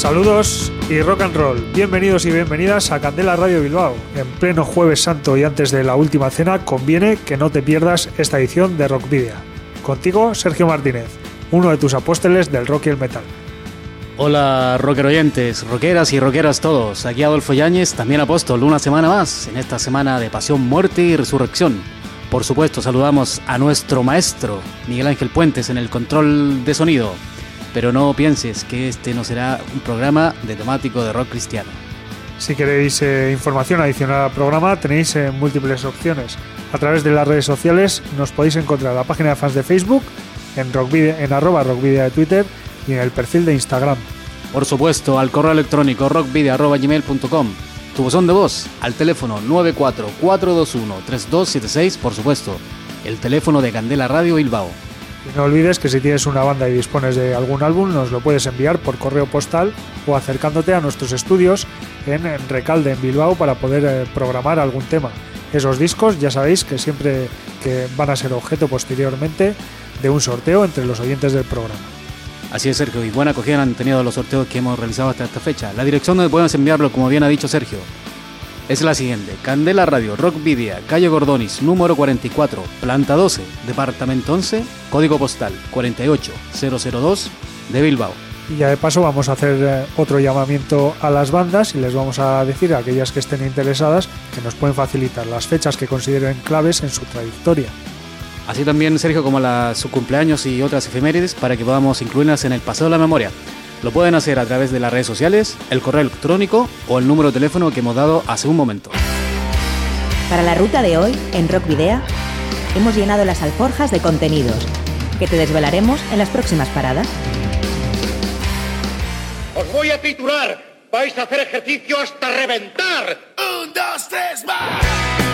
Saludos y rock and roll. Bienvenidos y bienvenidas a Candela Radio Bilbao. En pleno Jueves Santo y antes de la última cena, conviene que no te pierdas esta edición de Rock Video. Contigo, Sergio Martínez, uno de tus apóstoles del rock y el metal. Hola, rocker oyentes, rockeras y rockeras todos. Aquí Adolfo Yáñez, también apóstol, una semana más en esta semana de pasión, muerte y resurrección. Por supuesto, saludamos a nuestro maestro, Miguel Ángel Puentes, en el control de sonido pero no pienses que este no será un programa de temático de rock cristiano. Si queréis eh, información adicional al programa, tenéis eh, múltiples opciones. A través de las redes sociales nos podéis encontrar en la página de fans de Facebook, en, rockvideo, en arroba rockvideo de Twitter y en el perfil de Instagram. Por supuesto, al correo electrónico rockvideo.gmail.com. Tu buzón de voz al teléfono 944213276, por supuesto, el teléfono de Candela Radio Bilbao. Y no olvides que si tienes una banda y dispones de algún álbum, nos lo puedes enviar por correo postal o acercándote a nuestros estudios en, Recalde, en Bilbao, para poder eh, programar algún tema. Esos discos ya sabéis que siempre que van a ser objeto posteriormente de un sorteo entre los oyentes del programa. Así es, Sergio, y buena acogida han tenido los sorteos que hemos realizado hasta esta fecha. La dirección donde podemos enviarlo, como bien ha dicho Sergio, es la siguiente. Candela Radio, Rock Vidia, calle Gordonis, número 44, planta 12, departamento 11, código postal 48002 de Bilbao. Y ya de paso vamos a hacer eh, otro llamamiento a las bandas y les vamos a decir a aquellas que estén interesadas que nos pueden facilitar las fechas que consideren claves en su trayectoria. Así también, Sergio, como la, su cumpleaños y otras efemérides para que podamos incluirlas en el pasado de la memoria. Lo pueden hacer a través de las redes sociales, el correo electrónico o el número de teléfono que hemos dado hace un momento. Para la ruta de hoy, en Rock Video, hemos llenado las alforjas de contenidos que te desvelaremos en las próximas paradas. Os voy a titular. Vais a hacer ejercicio hasta reventar. Un, dos, tres, más.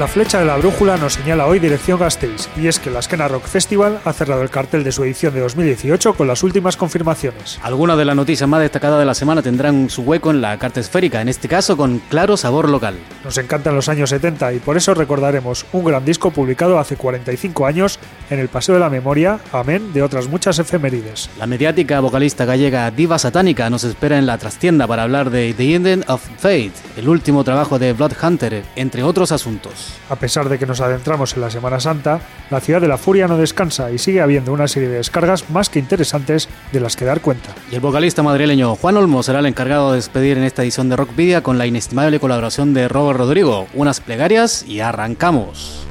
La flecha de la brújula nos señala hoy dirección Gasteiz, y es que la Esquena Rock Festival ha cerrado el cartel de su edición de 2018 con las últimas confirmaciones. Algunas de las noticias más destacadas de la semana tendrán su hueco en la carta esférica, en este caso con claro sabor local. Nos encantan los años 70 y por eso recordaremos un gran disco publicado hace 45 años en el Paseo de la Memoria, amén de otras muchas efemérides. La mediática vocalista gallega Diva Satánica nos espera en la trastienda para hablar de The Ending of Fate, el último trabajo de Blood Hunter, entre otros asuntos. A pesar de que nos adentramos en la Semana Santa, la ciudad de la furia no descansa y sigue habiendo una serie de descargas más que interesantes de las que dar cuenta. Y el vocalista madrileño Juan Olmo será el encargado de despedir en esta edición de Rockvidia con la inestimable colaboración de Robert Rodrigo. Unas plegarias y arrancamos.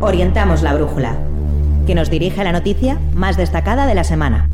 Orientamos la brújula, que nos dirige a la noticia más destacada de la semana.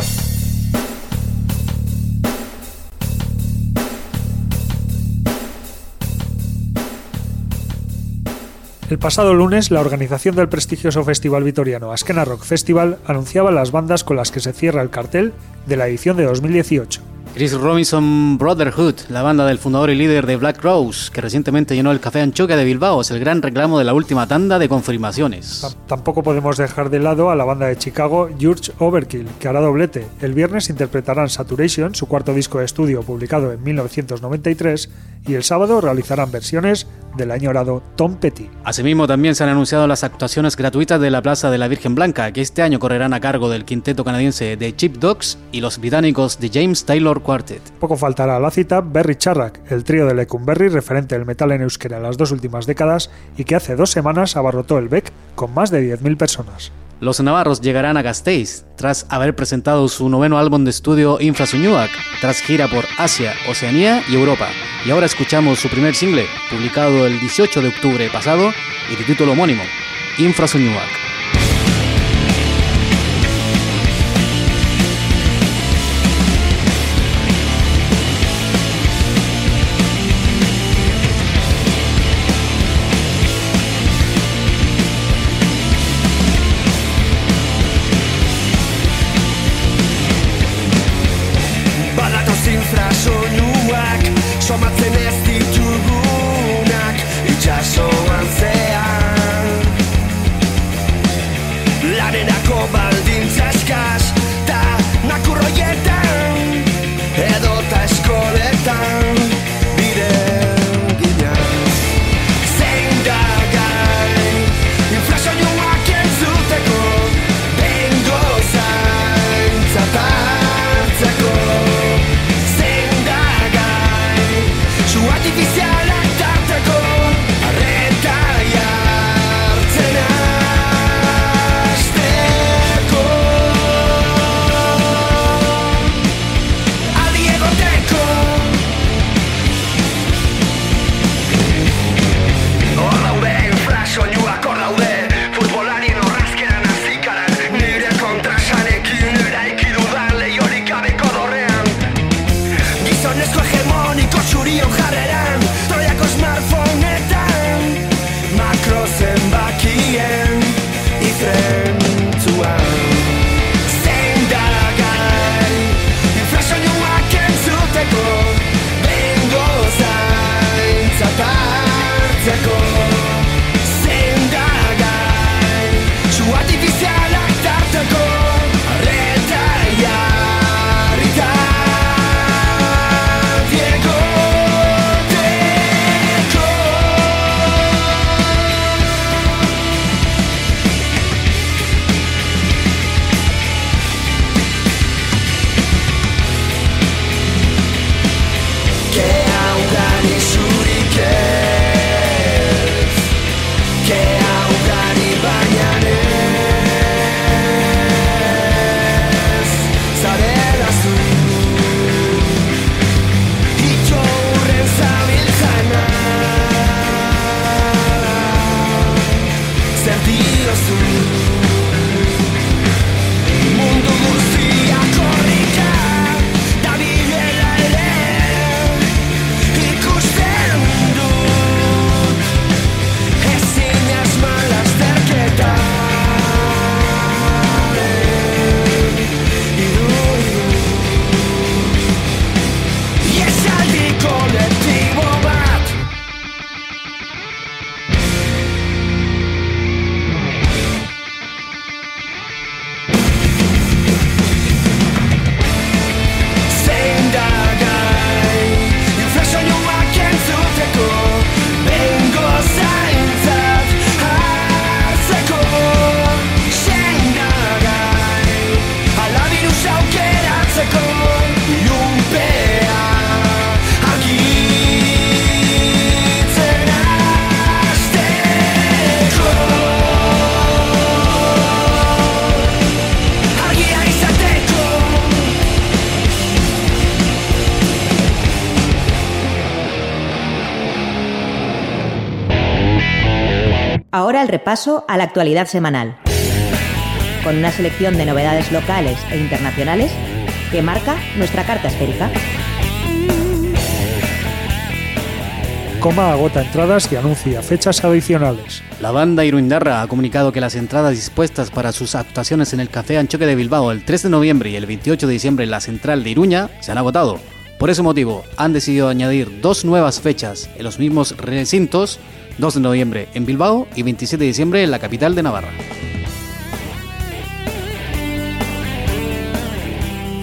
El pasado lunes, la organización del prestigioso festival vitoriano Askena Rock Festival anunciaba las bandas con las que se cierra el cartel de la edición de 2018. Chris Robinson Brotherhood, la banda del fundador y líder de Black Rose, que recientemente llenó el Café Anchoque de Bilbao, es el gran reclamo de la última tanda de confirmaciones. Tampoco podemos dejar de lado a la banda de Chicago George Overkill, que hará doblete. El viernes interpretarán Saturation, su cuarto disco de estudio publicado en 1993, y el sábado realizarán versiones del añorado Tom Petty. Asimismo, también se han anunciado las actuaciones gratuitas de la Plaza de la Virgen Blanca, que este año correrán a cargo del quinteto canadiense de Chip Dogs y los británicos de James Taylor Quartet. Poco faltará a la cita Berry Charrack, el trío de Lecumberri referente del metal en euskera en las dos últimas décadas y que hace dos semanas abarrotó el Beck con más de 10.000 personas. Los navarros llegarán a Gasteiz tras haber presentado su noveno álbum de estudio Infrasuñuac, tras gira por Asia, Oceanía y Europa. Y ahora escuchamos su primer single, publicado el 18 de octubre pasado y de título homónimo, Infrasuñuac. Repaso a la actualidad semanal, con una selección de novedades locales e internacionales que marca nuestra carta esférica. Coma agota entradas y anuncia fechas adicionales. La banda Iruindarra ha comunicado que las entradas dispuestas para sus actuaciones en el Café Anchoque de Bilbao el 3 de noviembre y el 28 de diciembre en la central de Iruña se han agotado. Por ese motivo, han decidido añadir dos nuevas fechas en los mismos recintos, 2 de noviembre en Bilbao y 27 de diciembre en la capital de Navarra.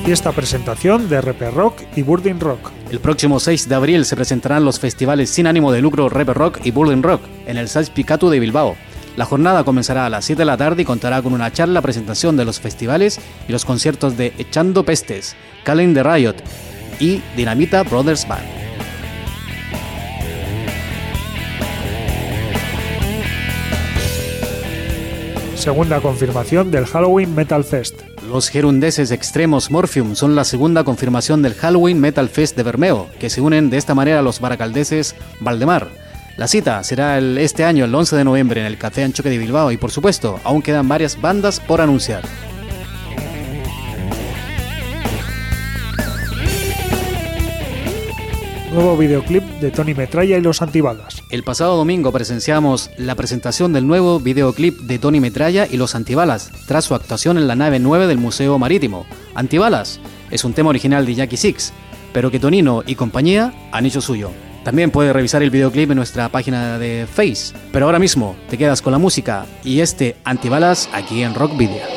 Fiesta presentación de Reper Rock y Burdin Rock. El próximo 6 de abril se presentarán los festivales sin ánimo de lucro Reper Rock y Burdin Rock en el Salz Picatu de Bilbao. La jornada comenzará a las 7 de la tarde y contará con una charla presentación de los festivales y los conciertos de Echando Pestes, the Riot y Dinamita Brothers Band. Segunda confirmación del Halloween Metal Fest. Los gerundeses Extremos Morphium son la segunda confirmación del Halloween Metal Fest de Bermeo, que se unen de esta manera a los baracaldeses Valdemar. La cita será el, este año, el 11 de noviembre, en el Café Anchoque de Bilbao y por supuesto, aún quedan varias bandas por anunciar. Nuevo videoclip de Tony Metralla y los Antibalas. El pasado domingo presenciamos la presentación del nuevo videoclip de Tony Metralla y los Antibalas, tras su actuación en la nave 9 del Museo Marítimo. Antibalas es un tema original de Jackie Six, pero que Tonino y compañía han hecho suyo. También puedes revisar el videoclip en nuestra página de Face, pero ahora mismo te quedas con la música y este Antibalas aquí en Rock Video.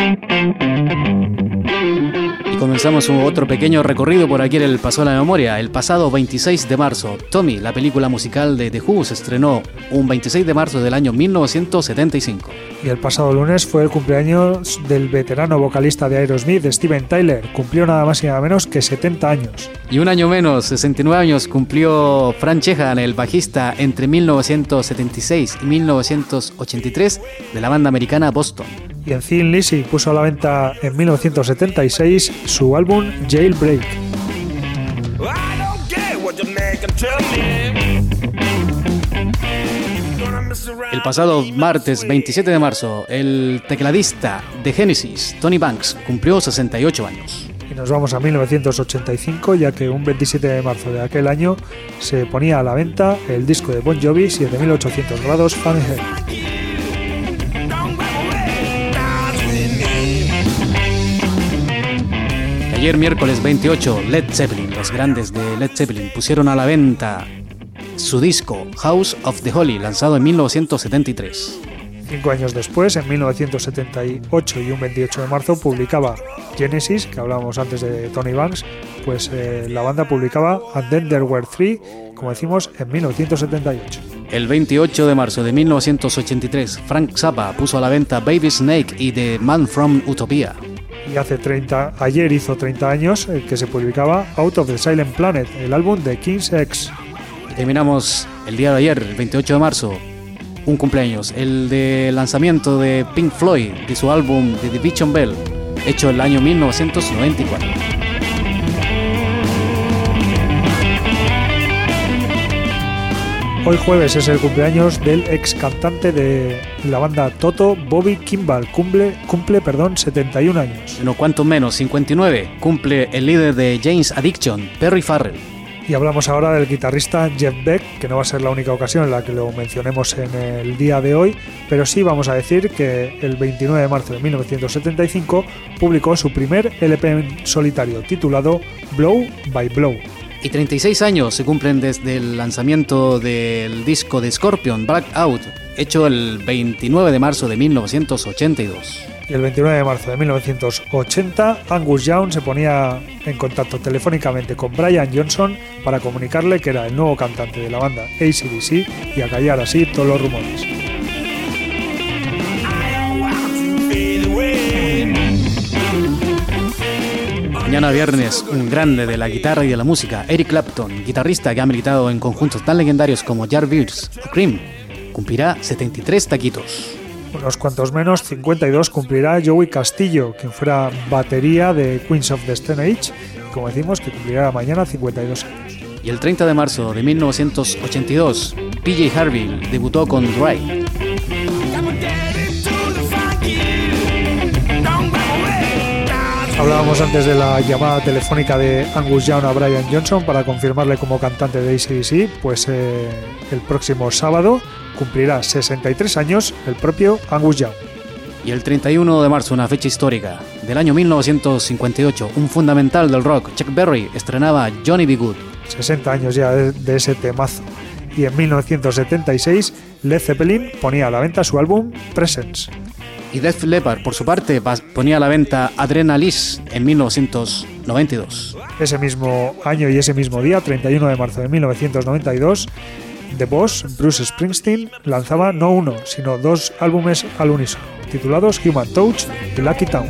Comenzamos un otro pequeño recorrido por aquí en el Paso de la Memoria. El pasado 26 de marzo, Tommy, la película musical de The Who, se estrenó un 26 de marzo del año 1975. Y el pasado lunes fue el cumpleaños del veterano vocalista de Aerosmith, Steven Tyler. Cumplió nada más y nada menos que 70 años. Y un año menos, 69 años, cumplió Fran Chehan, el bajista entre 1976 y 1983 de la banda americana Boston y en Thin Lizzy puso a la venta en 1976 su álbum Jailbreak. El pasado martes 27 de marzo, el tecladista de Genesis, Tony Banks, cumplió 68 años. Y nos vamos a 1985, ya que un 27 de marzo de aquel año se ponía a la venta el disco de Bon Jovi 7800 grados Fahrenheit. Ayer miércoles 28, Led Zeppelin, los grandes de Led Zeppelin, pusieron a la venta su disco House of the Holy, lanzado en 1973. Cinco años después, en 1978 y un 28 de marzo, publicaba Genesis, que hablábamos antes de Tony Banks, pues eh, la banda publicaba And Then There Were Three, como decimos, en 1978. El 28 de marzo de 1983, Frank Zappa puso a la venta Baby Snake y The Man from Utopia y hace 30, ayer hizo 30 años eh, que se publicaba Out of the Silent Planet, el álbum de King's X. Y terminamos el día de ayer, el 28 de marzo, un cumpleaños, el de lanzamiento de Pink Floyd de su álbum The Division Bell, hecho en el año 1994. Hoy jueves es el cumpleaños del ex cantante de la banda Toto, Bobby Kimball. Cumple, cumple perdón, 71 años. No cuanto menos, 59. Cumple el líder de James Addiction, Perry Farrell. Y hablamos ahora del guitarrista Jeff Beck, que no va a ser la única ocasión en la que lo mencionemos en el día de hoy, pero sí vamos a decir que el 29 de marzo de 1975 publicó su primer LP en solitario titulado Blow by Blow y 36 años se cumplen desde el lanzamiento del disco de Scorpion, Black Out, hecho el 29 de marzo de 1982. Y el 29 de marzo de 1980, Angus Young se ponía en contacto telefónicamente con Brian Johnson para comunicarle que era el nuevo cantante de la banda ACDC y acallar así todos los rumores. Mañana viernes, un grande de la guitarra y de la música, Eric Clapton, guitarrista que ha militado en conjuntos tan legendarios como Jarvis o Cream, cumplirá 73 taquitos. Unos cuantos menos, 52 cumplirá Joey Castillo, quien fuera batería de Queens of the Stone Age, como decimos que cumplirá mañana 52 años. Y el 30 de marzo de 1982, PJ Harvey debutó con Dry. Hablábamos antes de la llamada telefónica de Angus Young a Brian Johnson para confirmarle como cantante de ACDC, pues eh, el próximo sábado cumplirá 63 años el propio Angus Young. Y el 31 de marzo, una fecha histórica, del año 1958, un fundamental del rock, Chuck Berry, estrenaba Johnny B. Good. 60 años ya de ese temazo. Y en 1976, Led Zeppelin ponía a la venta su álbum Presence y Def Leppard, por su parte, ponía a la venta Adrenalis en 1992. Ese mismo año y ese mismo día, 31 de marzo de 1992, The Boss, Bruce Springsteen, lanzaba no uno, sino dos álbumes al unísono, titulados Human Touch y Lucky Town.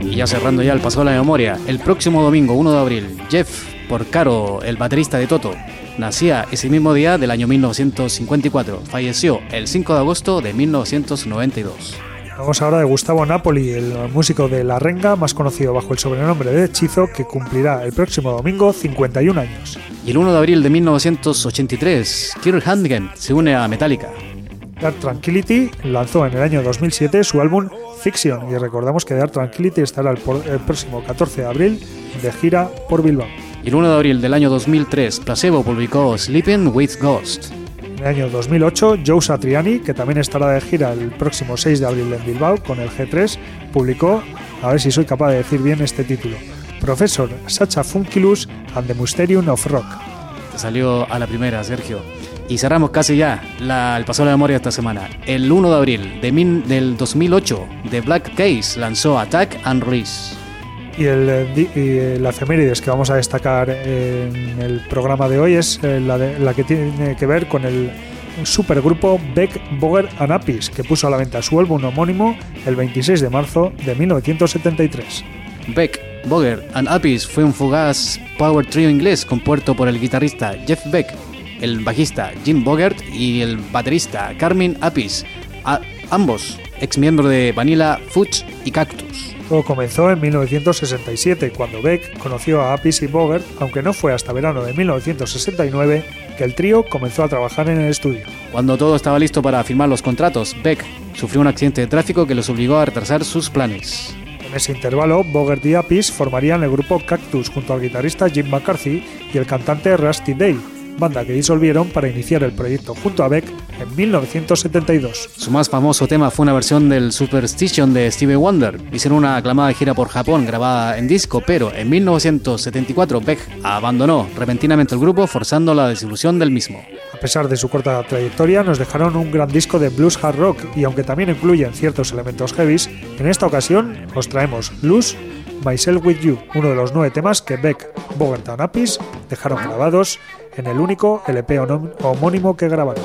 Y ya cerrando ya el paso de la memoria, el próximo domingo 1 de abril, Jeff Porcaro, el baterista de Toto, Nacía ese mismo día del año 1954. Falleció el 5 de agosto de 1992. Vamos ahora de Gustavo Napoli, el músico de La Renga, más conocido bajo el sobrenombre de Hechizo, que cumplirá el próximo domingo 51 años. Y el 1 de abril de 1983, Kirk Hammett se une a Metallica. Dark Tranquility lanzó en el año 2007 su álbum Fiction y recordamos que Dark Tranquility estará el, el próximo 14 de abril de gira por Bilbao el 1 de abril del año 2003, Placebo publicó Sleeping with Ghost. En el año 2008, Joe Satriani, que también estará de gira el próximo 6 de abril en Bilbao con el G3, publicó, a ver si soy capaz de decir bien este título, Professor Sacha Funkilus and the Mysterium of Rock. Te salió a la primera, Sergio. Y cerramos casi ya el paso de la memoria esta semana. El 1 de abril de del 2008, The Black Case lanzó Attack and Release. Y, el, y la efemérides que vamos a destacar en el programa de hoy es eh, la, que tiene que ver con el supergrupo Beck, Boger and Apis, que puso a la venta su álbum homónimo el 26 de marzo de 1973. Beck, Boger and Apis fue un fugaz power trio inglés compuesto por el guitarrista Jeff Beck, el bajista Jim Bogert y el baterista Carmen Apis, ambos ex miembros de Vanilla, Fudge y Cactus. Todo comenzó en 1967, cuando Beck conoció a Apis y Bogert, aunque no fue hasta verano de 1969 que el trío comenzó a trabajar en el estudio. Cuando todo estaba listo para firmar los contratos, Beck sufrió un accidente de tráfico que los obligó a retrasar sus planes. En ese intervalo, Bogert y Apis formarían el grupo Cactus junto al guitarrista Jim McCarthy y el cantante Rusty Day, banda que disolvieron para iniciar el proyecto junto a Beck en 1972. Su más famoso tema fue una versión del Superstition de Stevie Wonder. Hicieron una aclamada gira por Japón grabada en disco, pero en 1974 Beck abandonó repentinamente el grupo forzando la disolución del mismo. A pesar de su corta trayectoria, nos dejaron un gran disco de blues hard rock y aunque también incluyen ciertos elementos heavies, en esta ocasión os traemos Blues Myself With You, uno de los nueve temas que Beck, Bogart y Apis dejaron grabados en el único LP homónimo que grabaron.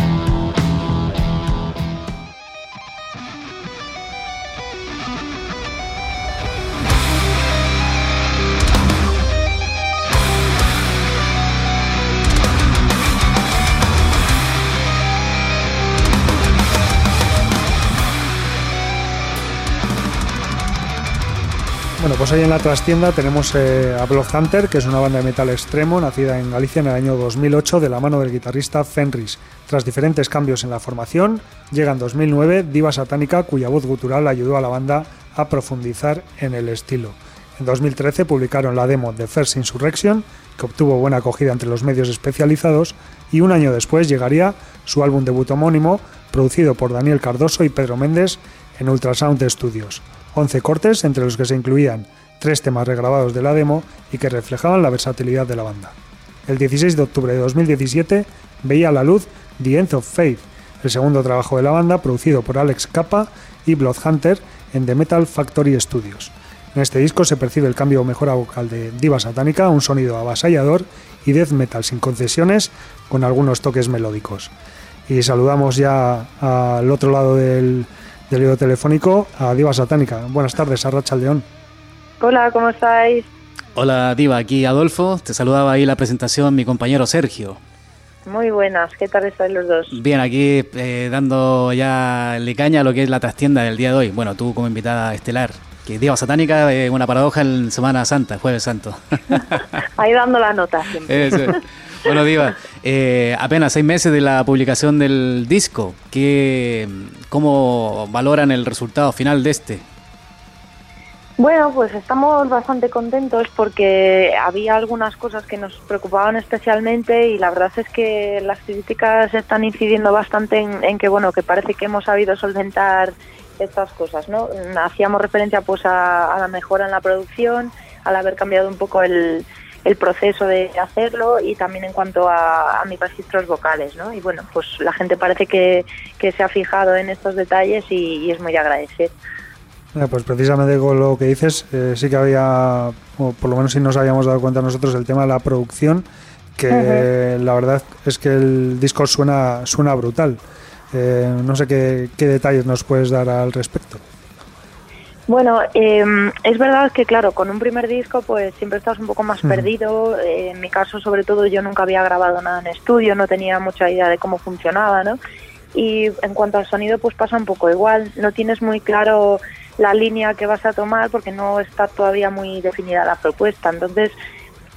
Bueno, pues ahí en la trastienda tenemos eh, a Blood Hunter, que es una banda de metal extremo nacida en Galicia en el año 2008 de la mano del guitarrista Fenris. Tras diferentes cambios en la formación, llega en 2009 Diva Satánica, cuya voz gutural ayudó a la banda a profundizar en el estilo. En 2013 publicaron la demo de First Insurrection, que obtuvo buena acogida entre los medios especializados, y un año después llegaría su álbum debut homónimo, producido por Daniel Cardoso y Pedro Méndez en Ultrasound Studios. 11 cortes entre los que se incluían tres temas regrabados de la demo y que reflejaban la versatilidad de la banda. El 16 de octubre de 2017 veía a la luz The End of Faith, el segundo trabajo de la banda producido por Alex Kappa y Bloodhunter en The Metal Factory Studios. En este disco se percibe el cambio mejora vocal de Diva Satánica, un sonido avasallador y death metal sin concesiones con algunos toques melódicos. Y saludamos ya al otro lado del, del hilo telefónico a Diva Satánica. Buenas tardes, Arracha León. Hola, ¿cómo estáis? Hola Diva, aquí Adolfo. Te saludaba ahí la presentación mi compañero Sergio. Muy buenas, ¿qué tal estáis los dos? Bien, aquí eh, dando ya le caña a lo que es la trastienda del día de hoy. Bueno, tú como invitada estelar. Que Diva Satánica es una paradoja en Semana Santa, Jueves Santo. ahí dando la nota siempre. Eso. Bueno, Diva, eh, apenas seis meses de la publicación del disco. ¿qué, ¿Cómo valoran el resultado final de este? Bueno, pues estamos bastante contentos porque había algunas cosas que nos preocupaban especialmente y la verdad es que las críticas están incidiendo bastante en, que bueno que parece que hemos sabido solventar estas cosas, ¿no? Hacíamos referencia pues a la mejora en la producción, al haber cambiado un poco el, el proceso de hacerlo y también en cuanto a, mis registros vocales, ¿no? Y bueno, pues la gente parece que, se ha fijado en estos detalles y, es muy de agradecer. pues precisamente con lo que dices, eh, sí que había, o por lo menos si nos habíamos dado cuenta nosotros, el tema de la producción, que la verdad es que el disco suena, suena brutal. Eh, no sé qué, qué detalles nos puedes dar al respecto. Bueno, em, es verdad que claro, con un primer disco pues siempre estás un poco más perdido. en mi caso, sobre todo, yo nunca había grabado nada en estudio, no tenía mucha idea de cómo funcionaba, ¿no? Y en cuanto al sonido, pues pasa un poco igual. No tienes muy claro la línea que vas a tomar porque no está todavía muy definida la propuesta. Entonces,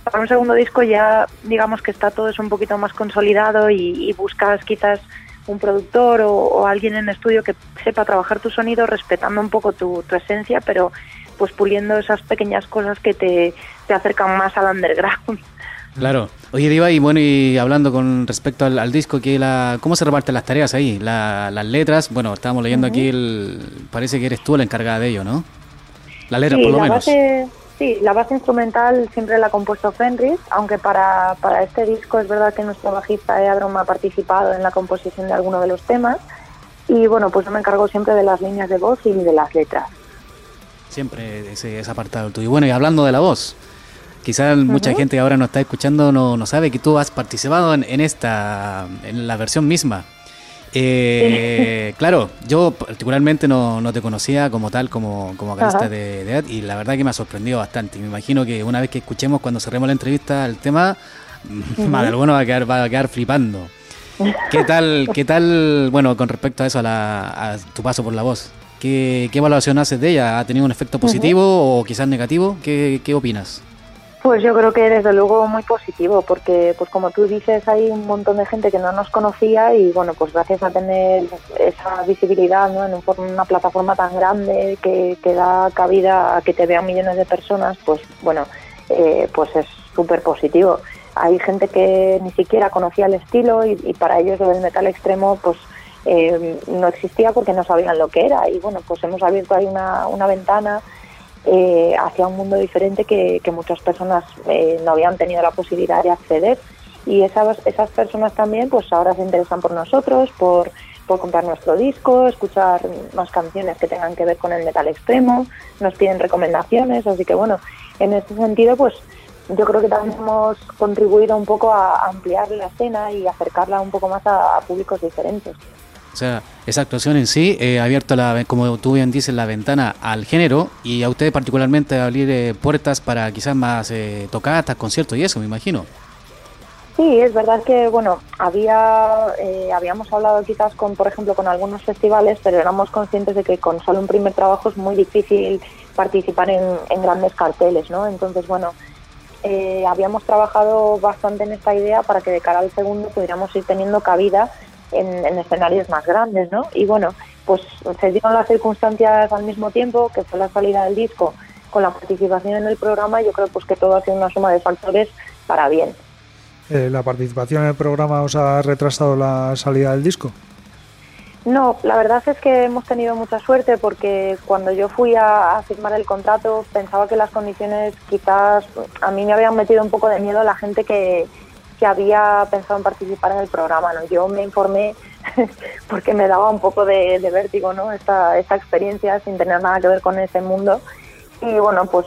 para un segundo disco ya digamos que está todo eso un poquito más consolidado y buscas quizás un productor o, alguien en estudio que sepa trabajar tu sonido respetando un poco tu, esencia, pero pues puliendo esas pequeñas cosas que te, acercan más al underground. Claro. Oye, Diva, y bueno, y hablando con respecto al, disco, que la, ¿cómo se reparten las tareas ahí? las letras, bueno, estábamos leyendo aquí, el, parece que eres tú la encargada de ello, ¿no? La letra, por lo menos. Sí, la base instrumental siempre la ha compuesto Fenris, aunque para, para este disco es verdad que nuestro bajista Eadrom ha participado en la composición de alguno de los temas y bueno, pues yo me encargo siempre de las líneas de voz y de las letras. Siempre ese, ese apartado tuyo. Bueno, y hablando de la voz, quizás mucha gente que ahora nos está escuchando no, no sabe que tú has participado en, en esta, en la versión misma. Eh, claro, yo particularmente no, no, te conocía como tal, como, como vocalista de, de y la verdad que me ha sorprendido bastante. Me imagino que una vez que escuchemos cuando cerremos la entrevista el tema, más de alguno va a quedar, va a quedar flipando. ¿Qué tal, qué tal, bueno, con respecto a eso, a, tu paso por la voz? ¿Qué, ¿Qué, evaluación haces de ella? ¿Ha tenido un efecto positivo o quizás negativo? ¿Qué, ¿Qué opinas? Pues yo creo que desde luego muy positivo, porque pues como tú dices hay un montón de gente que no nos conocía y bueno pues gracias a tener esa visibilidad ¿no? en una plataforma tan grande que, da cabida a que te vean millones de personas, pues bueno eh, pues es súper positivo. Hay gente que ni siquiera conocía el estilo y, para ellos lo del metal extremo pues eh, no existía porque no sabían lo que era y bueno pues hemos abierto ahí una, una ventana eh, hacia un mundo diferente que, muchas personas eh, no habían tenido la posibilidad de acceder. Y esas, esas personas también pues ahora se interesan por nosotros, por, por comprar nuestro disco, escuchar más canciones que tengan que ver con el metal extremo, nos piden recomendaciones, así que bueno, en este sentido pues yo creo que también hemos contribuido un poco a ampliar la escena y acercarla un poco más a, públicos diferentes. O sea, esa actuación en sí eh, abierto, la, como tú bien dices, la ventana al género y a ustedes particularmente abrir eh, puertas para quizás más eh, tocatas, conciertos y eso, me imagino. Sí, es verdad que bueno, había eh, habíamos hablado quizás con, por ejemplo, con algunos festivales, pero éramos conscientes de que con solo un primer trabajo es muy difícil participar en, grandes carteles, ¿no? Entonces, bueno, eh, habíamos trabajado bastante en esta idea para que de cara al segundo pudiéramos ir teniendo cabida en, en escenarios más grandes, ¿no? Y bueno, pues se dieron las circunstancias al mismo tiempo, que fue la salida del disco, con la participación en el programa, y yo creo pues que todo ha sido una suma de factores para bien. Eh, ¿La participación en el programa os ha retrasado la salida del disco? No, la verdad es que hemos tenido mucha suerte porque cuando yo fui a, firmar el contrato pensaba que las condiciones quizás a mí me habían metido un poco de miedo la gente que, que había pensado en participar en el programa. ¿no? Yo me informé porque me daba un poco de, vértigo ¿no? esta, esta experiencia sin tener nada que ver con ese mundo y bueno, pues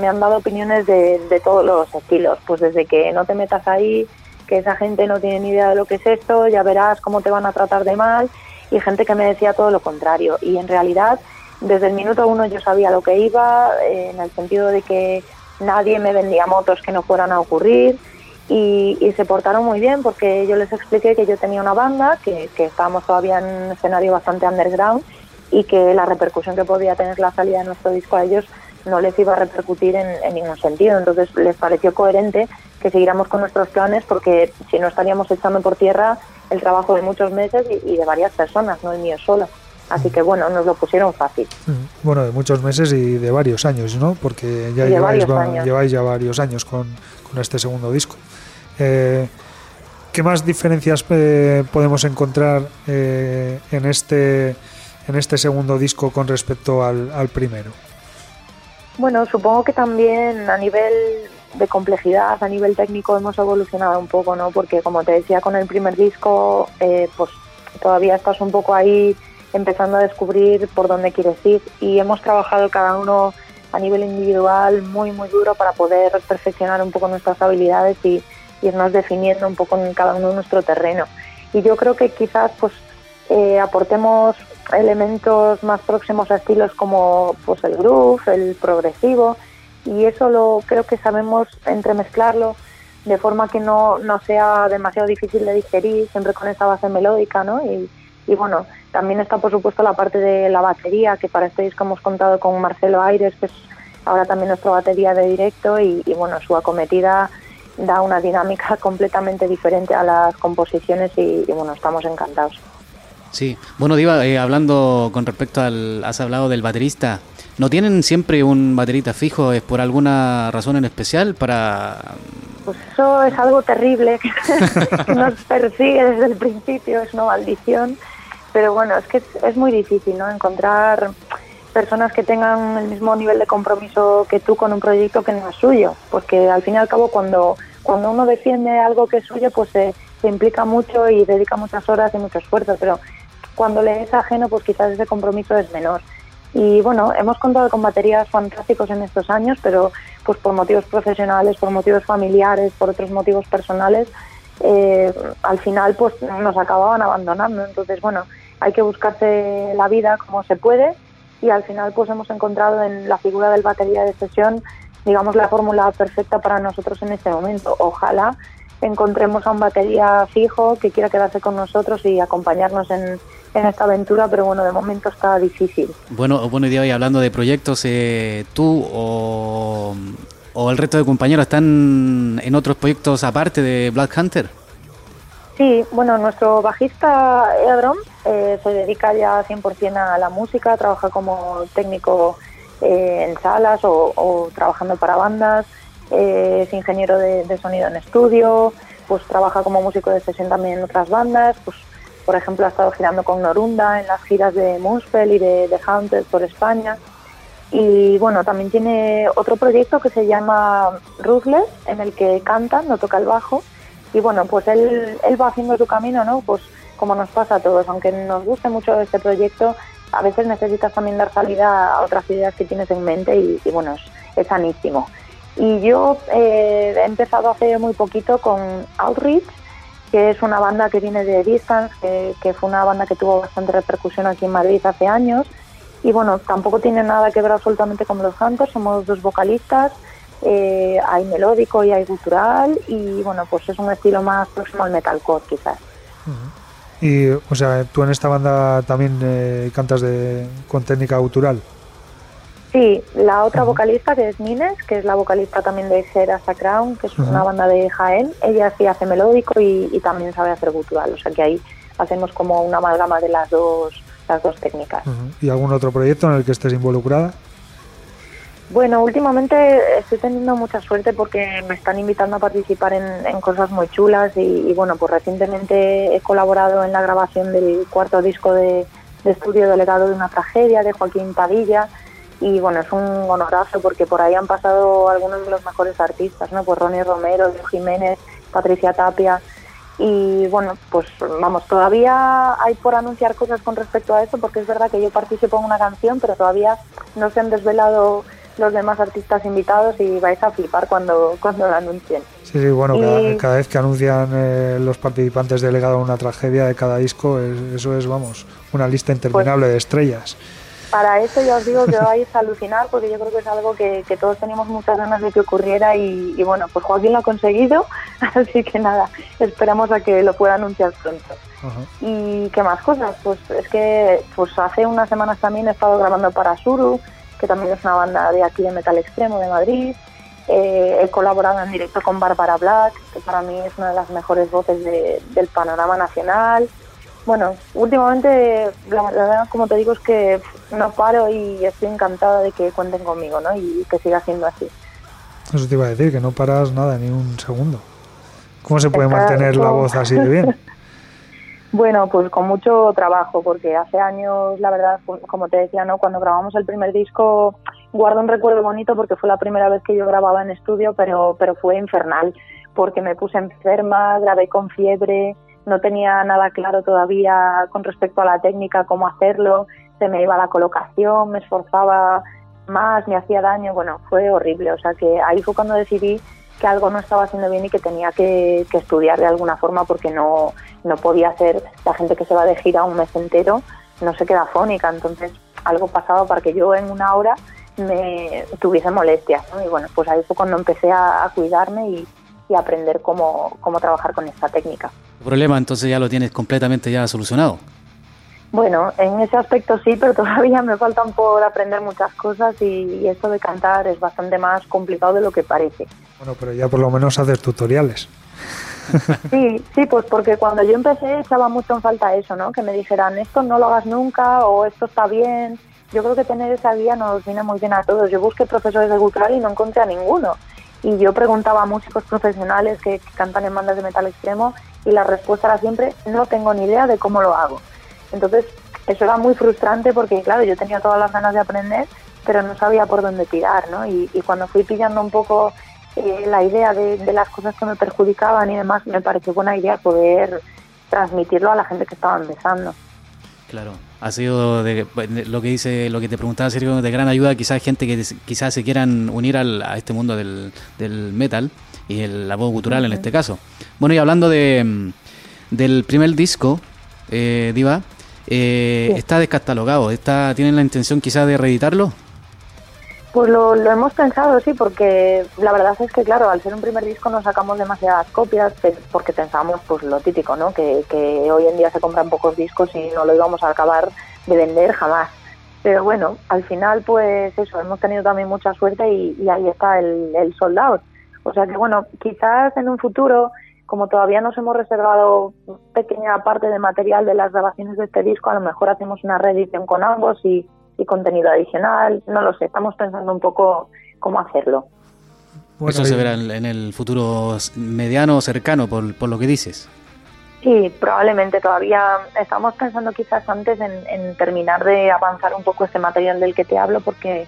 me han dado opiniones de, de, todos los estilos, pues desde que no te metas ahí, que esa gente no tiene ni idea de lo que es esto, ya verás cómo te van a tratar de mal, y gente que me decía todo lo contrario. Y en realidad, desde el minuto uno yo sabía lo que iba, eh, en el sentido de que nadie me vendía motos que no fueran a ocurrir, y, y, se portaron muy bien porque yo les expliqué que yo tenía una banda, que, que estábamos todavía en un escenario bastante underground, y que la repercusión que podía tener la salida de nuestro disco a ellos no les iba a repercutir en, ningún sentido. Entonces les pareció coherente que siguiéramos con nuestros planes porque si no estaríamos echando por tierra el trabajo de muchos meses y, de varias personas, no el mío solo. Así que bueno, nos lo pusieron fácil. Mm, bueno, de muchos meses y de varios años, ¿no? Porque ya lleváis, lleváis, ya varios años con, con este segundo disco. Eh, ¿Qué más diferencias eh, podemos encontrar eh, en, este, en este segundo disco con respecto al, al primero? Bueno, supongo que también a nivel de complejidad, a nivel técnico hemos evolucionado un poco, ¿no? Porque como te decía con el primer disco, eh, pues todavía estás un poco ahí empezando a descubrir por dónde quieres ir y hemos trabajado cada uno a nivel individual muy muy duro para poder perfeccionar un poco nuestras habilidades y irnos definiendo un poco en cada uno nuestro terreno. Y yo creo que quizás pues eh, aportemos elementos más próximos a estilos como pues el groove, el progresivo y eso lo creo que sabemos entremezclarlo de forma que no, no sea demasiado difícil de digerir, siempre con esa base melódica, ¿no? Y, y bueno, también está por supuesto la parte de la batería, que para este disco hemos contado con Marcelo Aires, que es ahora también nuestra batería de directo y, y bueno, su acometida da una dinámica completamente diferente a las composiciones y, y bueno, estamos encantados. Sí, bueno, Diva, eh, hablando con respecto al. Has hablado del baterista. ¿No tienen siempre un baterista fijo? ¿Es por alguna razón en especial? para Pues eso es algo terrible que nos persigue desde el principio, es una maldición. Pero bueno, es que es, muy difícil, ¿no? Encontrar personas que tengan el mismo nivel de compromiso que tú con un proyecto que no es suyo, porque al fin y al cabo cuando, cuando uno defiende algo que es suyo, pues se, implica mucho y dedica muchas horas y mucho esfuerzo, pero cuando le es ajeno, pues quizás ese compromiso es menor. Y bueno, hemos contado con baterías fantásticos en estos años, pero pues por motivos profesionales, por motivos familiares, por otros motivos personales, eh, al final pues nos acababan abandonando. Entonces, bueno, hay que buscarse la vida como se puede y al final pues hemos encontrado en la figura del batería de sesión, digamos, la fórmula perfecta para nosotros en este momento. Ojalá encontremos a un batería fijo que quiera quedarse con nosotros y acompañarnos en, en esta aventura, pero bueno, de momento está difícil. Bueno, bueno, y hablando de proyectos, eh, ¿tú o, el resto de compañeros están en otros proyectos aparte de Black Hunter? Sí, bueno, nuestro bajista Edron eh, se dedica ya 100% a la música, trabaja como técnico eh, en salas o, trabajando para bandas, es ingeniero de, sonido en estudio, pues trabaja como músico de sesión también en otras bandas, pues por ejemplo, ha estado girando con Norunda en las giras de Moonspell y de, Hunter por España. Y bueno, también tiene otro proyecto que se llama Ruthless, en el que canta, no toca el bajo. Y bueno, pues él, él va haciendo su camino, ¿no? Pues como nos pasa a todos, aunque nos guste mucho este proyecto, a veces necesitas también dar salida a otras ideas que tienes en mente y, bueno, es, sanísimo. Y yo eh, he empezado hace muy poquito con Outreach, que es una banda que viene de Distance, que, que fue una banda que tuvo bastante repercusión aquí en Madrid hace años. Y bueno, tampoco tiene nada que ver absolutamente con los Hunters, somos dos vocalistas, eh, hay melódico y hay gutural, y bueno, pues es un estilo más próximo al metalcore quizás. Y, o sea, tú en esta banda también eh, cantas de, con técnica gutural. Sí, la otra vocalista que es Nines, que es la vocalista también de Xera Crown, que es una banda de Jaén, ella sí hace melódico y, y, también sabe hacer gutural, o sea que ahí hacemos como una amalgama de las dos, las dos técnicas. ¿Y algún otro proyecto en el que estés involucrada? Bueno, últimamente estoy teniendo mucha suerte porque me están invitando a participar en, en cosas muy chulas y, y, bueno, pues recientemente he colaborado en la grabación del cuarto disco de, de estudio delegado de una tragedia de Joaquín Padilla y bueno, es un honorazo porque por ahí han pasado algunos de los mejores artistas, ¿no? Pues Ronnie Romero, Leo Jiménez, Patricia Tapia y bueno, pues vamos, todavía hay por anunciar cosas con respecto a eso porque es verdad que yo participo en una canción pero todavía no se han desvelado los demás artistas invitados y vais a flipar cuando, cuando lo anuncien. Sí, sí, bueno, y... cada, cada, vez que anuncian eh, los participantes delegados a una tragedia de cada disco, es, eso es, vamos, una lista interminable pues, de estrellas. Para eso ya os digo que vais a alucinar porque yo creo que es algo que, que todos teníamos muchas ganas de que ocurriera y, y, bueno, pues Joaquín lo ha conseguido, así que nada, esperamos a que lo pueda anunciar pronto. ¿Y qué más cosas? Pues es que pues hace unas semanas también he estado grabando para Suru, que también es una banda de aquí de metal extremo de Madrid. Eh, he colaborado en directo con Bárbara Black, que para mí es una de las mejores voces de, del panorama nacional. Bueno, últimamente, la verdad, como te digo, es que no paro y estoy encantada de que cuenten conmigo, ¿no? Y que siga siendo así. Eso te iba a decir, que no paras nada, ni un segundo. ¿Cómo se puede mantener la voz así de bien? Bueno, pues con mucho trabajo, porque hace años, la verdad, como te decía, ¿no? Cuando grabamos el primer disco, guardo un recuerdo bonito porque fue la primera vez que yo grababa en estudio, pero, pero fue infernal, porque me puse enferma, grabé con fiebre, no tenía nada claro todavía con respecto a la técnica, cómo hacerlo, se me iba la colocación, me esforzaba más, me hacía daño, bueno, fue horrible, o sea que ahí fue cuando decidí que algo no estaba haciendo bien y que tenía que, que estudiar de alguna forma porque no, no podía ser la gente que se va de gira un mes entero, no se queda fónica, entonces algo pasaba para que yo en una hora me tuviese molestias, ¿no? Y bueno, pues ahí fue cuando empecé a, a cuidarme y, y, aprender cómo, cómo trabajar con esta técnica. ¿El problema entonces ya lo tienes completamente ya solucionado? Bueno, en ese aspecto sí, pero todavía me faltan por aprender muchas cosas y, y esto de cantar es bastante más complicado de lo que parece. Bueno, pero ya por lo menos haces tutoriales. Sí, sí, pues porque cuando yo empecé echaba mucho en falta eso, ¿no? Que me dijeran, esto no lo hagas nunca o esto está bien. Yo creo que tener esa guía nos viene muy bien a todos. Yo busqué profesores de guitarra y no encontré a ninguno. Y yo preguntaba a músicos profesionales que, cantan en bandas de metal extremo y la respuesta era siempre, no tengo ni idea de cómo lo hago. Entonces, eso era muy frustrante porque, claro, yo tenía todas las ganas de aprender, pero no sabía por dónde tirar, ¿no? Y cuando fui pillando un poco eh, la idea de, de, las cosas que me perjudicaban y demás, me pareció buena idea poder transmitirlo a la gente que estaba empezando. Claro, ha sido de, de, lo que dice, lo que te preguntaba Sergio, de gran ayuda quizás gente que quizás se quieran unir al, a este mundo del, del metal y el, la voz cultural uh -huh. en este caso. Bueno, y hablando de del primer disco, eh, Diva, eh, sí. está descatalogado, está, ¿tienen la intención quizás de reeditarlo? Pues lo, lo, hemos pensado, sí, porque la verdad es que, claro, al ser un primer disco no sacamos demasiadas copias, porque pensamos, pues lo típico, ¿no? Que, que hoy en día se compran pocos discos y no lo íbamos a acabar de vender jamás. Pero bueno, al final, pues eso, hemos tenido también mucha suerte y, ahí está el, el sold out. O sea que, bueno, quizás en un futuro, como todavía nos hemos reservado pequeña parte de material de las grabaciones de este disco, a lo mejor hacemos una reedición con ambos y y contenido adicional, no lo sé, estamos pensando un poco cómo hacerlo. Bueno, Eso se verá en el futuro mediano o cercano, por, por, lo que dices. Sí, probablemente todavía estamos pensando quizás antes en, en, terminar de avanzar un poco este material del que te hablo, porque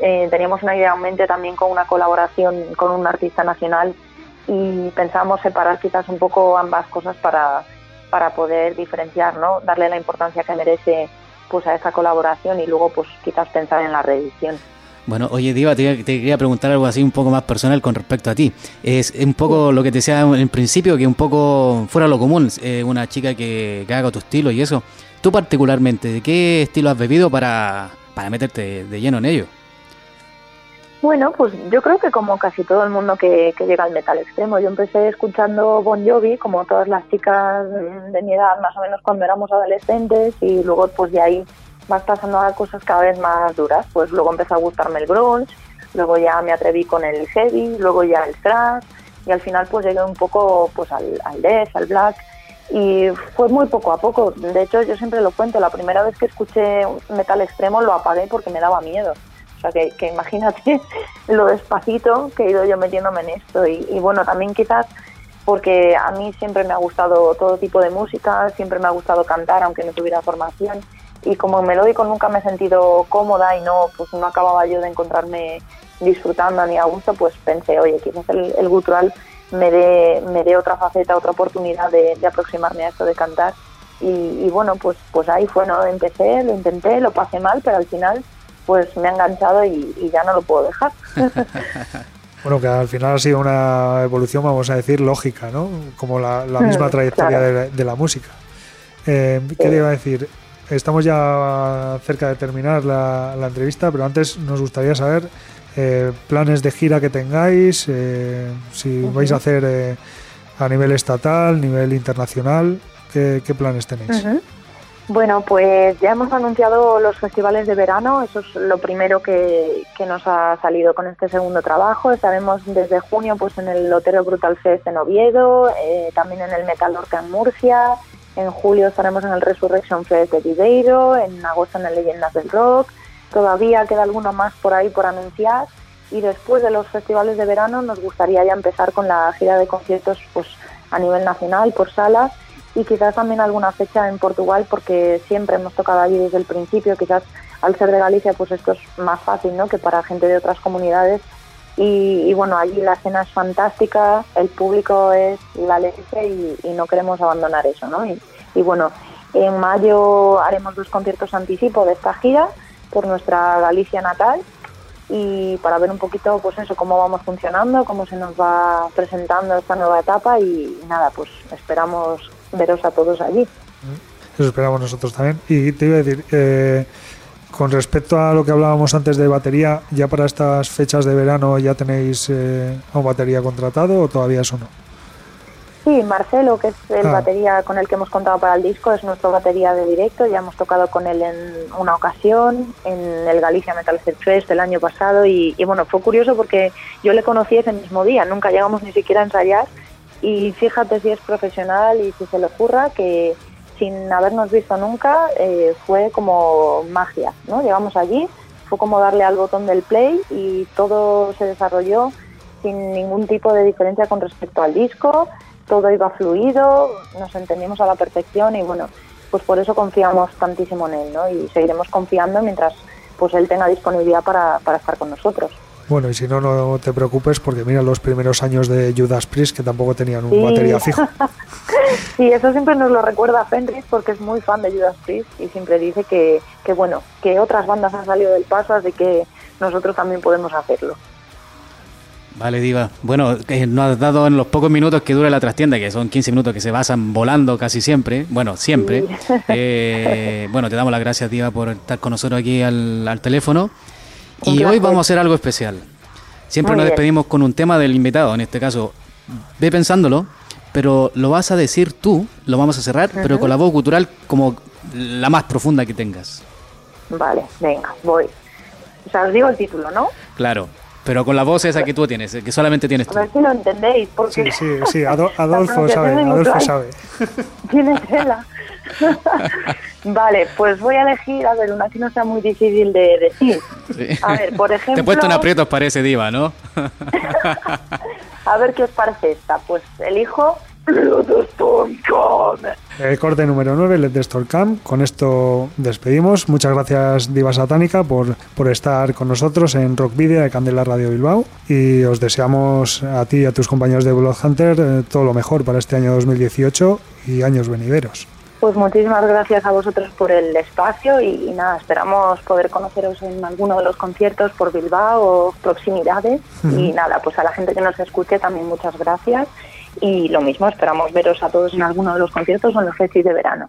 eh, teníamos una idea en mente también con una colaboración con un artista nacional y pensamos separar quizás un poco ambas cosas para, para poder diferenciar, ¿no? darle la importancia que merece pues a esa colaboración y luego pues quizás pensar en la reedición. Bueno, oye, Diva, te, quería preguntar algo así un poco más personal con respecto a ti. Es un poco lo que te decía en principio, que un poco fuera lo común, eh, una chica que, haga tu estilo y eso. Tú particularmente, ¿de qué estilo has bebido para, para meterte de lleno en ello? Bueno, pues yo creo que como casi todo el mundo que, llega al metal extremo. Yo empecé escuchando Bon Jovi, como todas las chicas de mi edad, más o menos cuando éramos adolescentes, y luego pues de ahí vas pasando a cosas cada vez más duras. Pues luego empezó a gustarme el grunge, luego ya me atreví con el heavy, luego ya el thrash, y al final pues llegué un poco pues al, al death, al black, y fue muy poco a poco. De hecho, yo siempre lo cuento, la primera vez que escuché metal extremo lo apagué porque me daba miedo. O sea, que, imagínate lo despacito que he ido yo metiéndome en esto. Y, bueno, también quizás porque a mí siempre me ha gustado todo tipo de música, siempre me ha gustado cantar, aunque no tuviera formación. Y como melódico nunca me he sentido cómoda y no, pues no acababa yo de encontrarme disfrutando ni a gusto, pues pensé, oye, quizás el, el gutural me dé, me dé otra faceta, otra oportunidad de, aproximarme a esto de cantar. Y, bueno, pues, pues ahí fue, ¿no? Empecé, lo intenté, lo pasé mal, pero al final pues me ha enganchado y, ya no lo puedo dejar. bueno, que al final ha sido una evolución, vamos a decir, lógica, ¿no? Como la, misma mm, trayectoria de, la música. Eh, ¿Qué te iba a decir? Estamos ya cerca de terminar la, la entrevista, pero antes nos gustaría saber eh, planes de gira que tengáis, eh, si vais a hacer eh, a nivel estatal, nivel internacional, ¿qué, planes tenéis? Bueno, pues ya hemos anunciado los festivales de verano, eso es lo primero que, nos ha salido con este segundo trabajo. Estaremos desde junio pues en el Lotero Brutal Fest en Oviedo, también en el Metal Orca en Murcia, en julio estaremos en el Resurrection Fest de Viveiro, en agosto en el Leyendas del Rock, Todavía queda alguno más por ahí por anunciar. Y después de los festivales de verano nos gustaría ya empezar con la gira de conciertos pues a nivel nacional por salas y quizás también alguna fecha en Portugal porque siempre hemos tocado allí desde el principio, quizás al ser de Galicia pues esto es más fácil ¿no? que para gente de otras comunidades y, bueno, allí la escena es fantástica, el público es la leche y, no queremos abandonar eso, ¿no? Y, bueno, en mayo haremos dos conciertos anticipo de esta gira por nuestra Galicia natal y para ver un poquito pues eso cómo vamos funcionando, cómo se nos va presentando esta nueva etapa y nada, pues esperamos veros a todos allí. Eso esperamos nosotros también. Y te iba a decir, eh, con respecto a lo que hablábamos antes de batería, ¿ya para estas fechas de verano ya tenéis eh, a un batería contratado o todavía eso no? Sí, Marcelo, que es el ah. batería con el que hemos contado para el disco, es nuestro batería de directo. Ya hemos tocado con él en una ocasión, en el Galicia Metal Fest el año pasado. Y, bueno, fue curioso porque yo le conocí ese mismo día, nunca llegamos ni siquiera a ensayar. Y fíjate si es profesional y si se le ocurra que sin habernos visto nunca eh, fue como magia, ¿no? Llegamos allí, fue como darle al botón del play y todo se desarrolló sin ningún tipo de diferencia con respecto al disco todo iba fluido, nos entendimos a la perfección y bueno, pues por eso confiamos tantísimo en él, ¿no? Y seguiremos confiando mientras pues él tenga disponibilidad para, estar con nosotros. Bueno, y si no, no te preocupes porque mira los primeros años de Judas Priest que tampoco tenían un batería fijo. sí, eso siempre nos lo recuerda Fenris porque es muy fan de Judas Priest y siempre dice que, que bueno, que otras bandas han salido del paso, así que nosotros también podemos hacerlo. Vale, Diva. Bueno, eh, nos has dado en los pocos minutos que dura la trastienda, que son 15 minutos que se basan volando casi siempre, bueno, siempre. Eh, bueno, te damos las gracias, Diva, por estar con nosotros aquí al, teléfono. Y hoy vamos a hacer algo especial. Siempre nos despedimos con un tema del invitado, en este caso, ve pensándolo, pero lo vas a decir tú, lo vamos a cerrar, pero con la voz cultural como la más profunda que tengas. Vale, venga, voy. O sea, os digo el título, ¿no? Claro. Pero con la voz esa que tú tienes, que solamente tienes tú. A ver si lo entendéis. Porque sí, sí, sí, Adolfo sabe, Adolfo sabe. Tiene tela. vale, pues voy a elegir, a ver, una que no sea muy difícil de decir. A ver, por ejemplo... Te he puesto en aprietos, parece diva, ¿no? a ver qué os parece esta. Pues elijo el corte número 9, Let the Storm Come. Con esto despedimos. Muchas gracias, Diva Satánica, por, por estar con nosotros en Rock Video de Candela Radio Bilbao. Y os deseamos a ti y a tus compañeros de Blood Hunter eh, todo lo mejor para este año 2018 y años venideros. Pues muchísimas gracias a vosotros por el espacio y, nada, esperamos poder conoceros en alguno de los conciertos por Bilbao o proximidades. Y nada, pues a la gente que nos escuche también muchas gracias. Y lo mismo, esperamos veros a todos en alguno de los conciertos o en los festis de verano.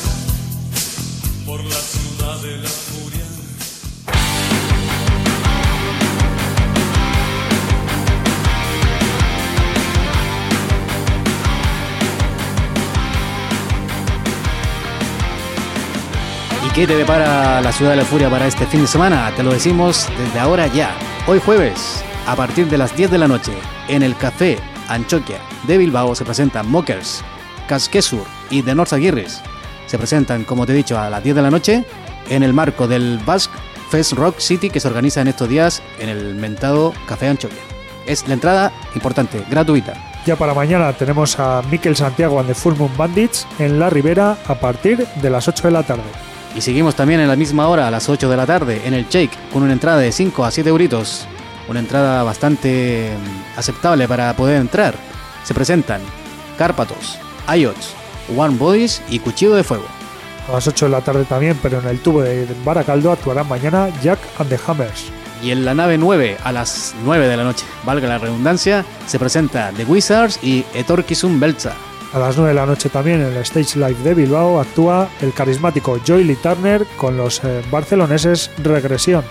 ¿Qué te depara la ciudad de la furia para este fin de semana? Te lo decimos desde ahora ya. Hoy jueves, a partir de las 10 de la noche, en el Café Anchoquia de Bilbao se presentan Mockers, Casquesur y The North Aguirres. Se presentan, como te he dicho, a las 10 de la noche en el marco del Basque Fest Rock City que se organiza en estos días en el mentado Café Anchoquia. Es la entrada importante, gratuita. Ya para mañana tenemos a Miquel Santiago and the Full Moon Bandits en La Ribera a partir de las 8 de la tarde. Y seguimos también en la misma hora, a las 8 de la tarde, en el Shake, con una entrada de 5 a 7 euritos. Una entrada bastante mm, aceptable para poder entrar. Se presentan Cárpatos, IOTS, One Bodies y Cuchillo de Fuego. A las 8 de la tarde también, pero en el tubo de Baracaldo actuarán mañana Jack and the Hammers. Y en la nave 9, a las 9 de la noche, valga la redundancia, se presenta The Wizards y Etorkisum Belza. A las 9 de la noche también en el Stage Live de Bilbao actúa el carismático Joy Lee Turner con los eh, barceloneses Regresión.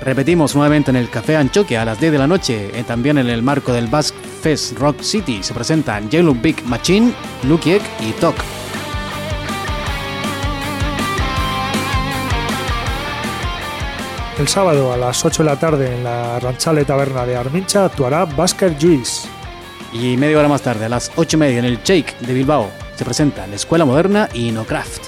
Repetimos nuevamente en el Café Anchoque a las 10 de la noche, y también en el marco del Basque Fest Rock City se presentan Yellow Big Machine, Lukiek y Tok. El sábado a las 8 de la tarde en la Ranchale Taberna de Armincha actuará Basker Juice. Y media hora más tarde, a las 8 y media, en el Shake de Bilbao, se presenta la Escuela Moderna y Craft.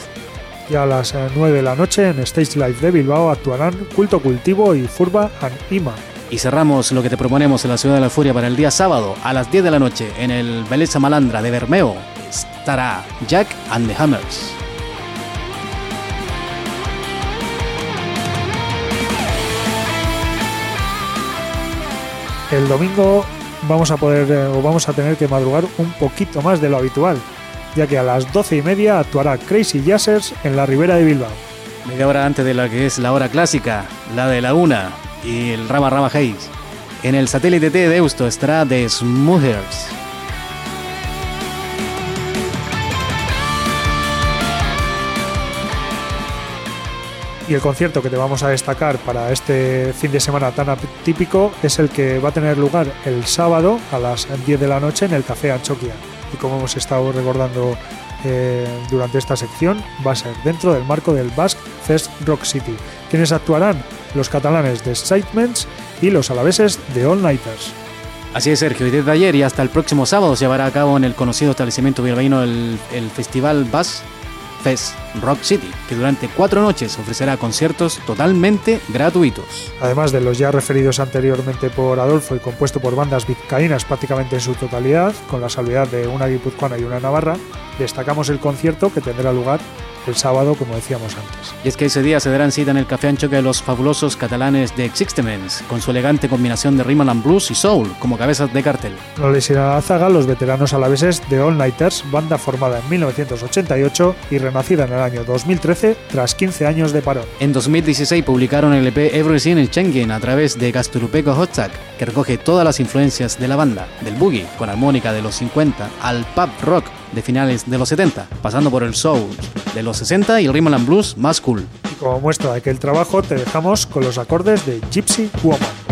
Y a las 9 eh, de la noche, en Stage Live de Bilbao, actuarán Culto Cultivo y Furba and Ima. Y cerramos lo que te proponemos en la Ciudad de la Furia para el día sábado, a las 10 de la noche, en el Beleza Malandra de Bermeo, estará Jack and the Hammers. El domingo vamos a poder eh, o vamos a tener que madrugar un poquito más de lo habitual, ya que a las doce y media actuará Crazy Jazzers en la Ribera de Bilbao. Media hora antes de la que es la hora clásica, la de la una y el Rama Rama Hayes. En el satélite T de Deusto estará The Smoothers. Y el concierto que te vamos a destacar para este fin de semana tan atípico es el que va a tener lugar el sábado a las 10 de la noche en el Café Anchoquia. Y como hemos estado recordando eh, durante esta sección, va a ser dentro del marco del Basque Fest Rock City. Quienes actuarán? Los catalanes de Excitements y los alaveses de All Nighters. Así es, Sergio, y desde ayer y hasta el próximo sábado se llevará a cabo en el conocido establecimiento bilbaíno el, el Festival Rock City, que durante cuatro noches ofrecerá conciertos totalmente gratuitos. Además de los ya referidos anteriormente por Adolfo y compuesto por bandas vizcaínas prácticamente en su totalidad, con la salvedad de una guipuzcoana y una navarra, destacamos el concierto que tendrá lugar el sábado, como decíamos antes. Y es que ese día se darán cita en el Café Ancho de los fabulosos catalanes de Existements, con su elegante combinación de rhythm and blues y soul como cabezas de cartel. No les irán a la zaga los veteranos alaveses de All Nighters, banda formada en 1988 y renacida en el año 2013 tras 15 años de parón. En 2016 publicaron el EP Everything in Schengen a través de Gasturupeco Hotzak, que recoge todas las influencias de la banda, del boogie con armónica de los 50 al pop rock de finales de los 70, pasando por el soul de los 60 y el rhythm and blues más cool. Y como muestra de aquel trabajo te dejamos con los acordes de Gypsy Woman.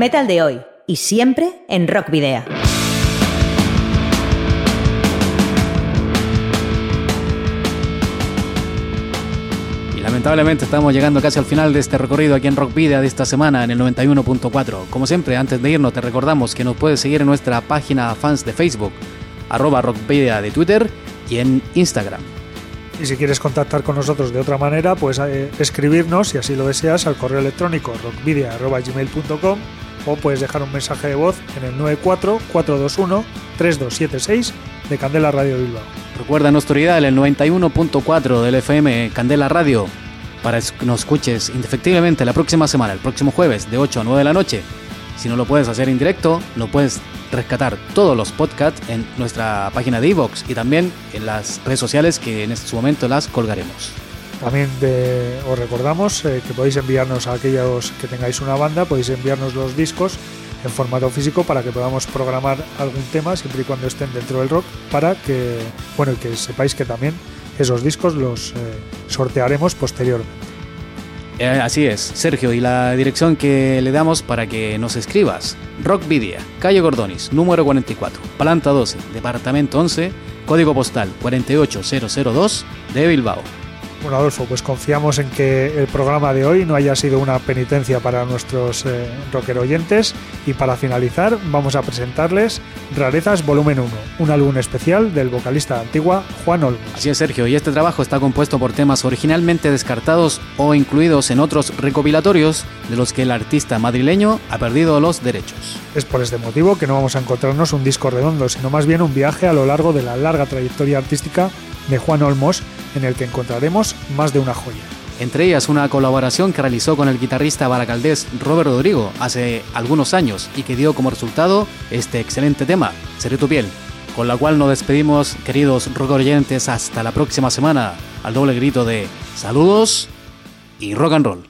Metal de hoy y siempre en Rock Video. Y lamentablemente estamos llegando casi al final de este recorrido aquí en Rock Video de esta semana en el 91.4. Como siempre, antes de irnos te recordamos que nos puedes seguir en nuestra página fans de Facebook, arroba Rockvidia de Twitter y en Instagram. Y si quieres contactar con nosotros de otra manera, pues eh, escribirnos, si así lo deseas, al correo electrónico rockvidia.gmail.com o puedes dejar un mensaje de voz en el 94-421-3276 de Candela Radio Bilbao. Recuerda nuestro ideal, el 91.4 del FM Candela Radio, para que nos escuches indefectiblemente la próxima semana, el próximo jueves, de 8 a 9 de la noche. Si no lo puedes hacer en directo, lo puedes rescatar todos los podcasts en nuestra página de iVoox y también en las redes sociales que en este momento las colgaremos. También os recordamos eh, que podéis enviarnos a aquellos que tengáis una banda, podéis enviarnos los discos en formato físico para que podamos programar algún tema siempre y cuando estén dentro del rock para que bueno que sepáis que también esos discos los eh, sortearemos posteriormente. Eh, así es, Sergio, y la dirección que le damos para que nos escribas. Rockvidia, calle Gordonis, número 44, planta 12, departamento 11, código postal 48002 de Bilbao. Bueno, Adolfo, pues confiamos en que el programa de hoy no haya sido una penitencia para nuestros eh, rocker oyentes y para finalizar vamos a presentarles Rarezas Volumen 1, un álbum especial del vocalista de Antigua Juan Olmos. Así es, Sergio, y este trabajo está compuesto por temas originalmente descartados o incluidos en otros recopilatorios de los que el artista madrileño ha perdido los derechos. Es por este motivo que no vamos a encontrarnos un disco redondo, sino más bien un viaje a lo largo de la larga trayectoria artística de Juan Olmos, en el que encontraremos más de una joya. Entre ellas una colaboración que realizó con el guitarrista baracaldés Robert Rodrigo hace algunos años y que dio como resultado este excelente tema, Seré tu piel, con la cual nos despedimos, queridos rock oyentes, hasta la próxima semana, al doble grito de saludos y rock and roll.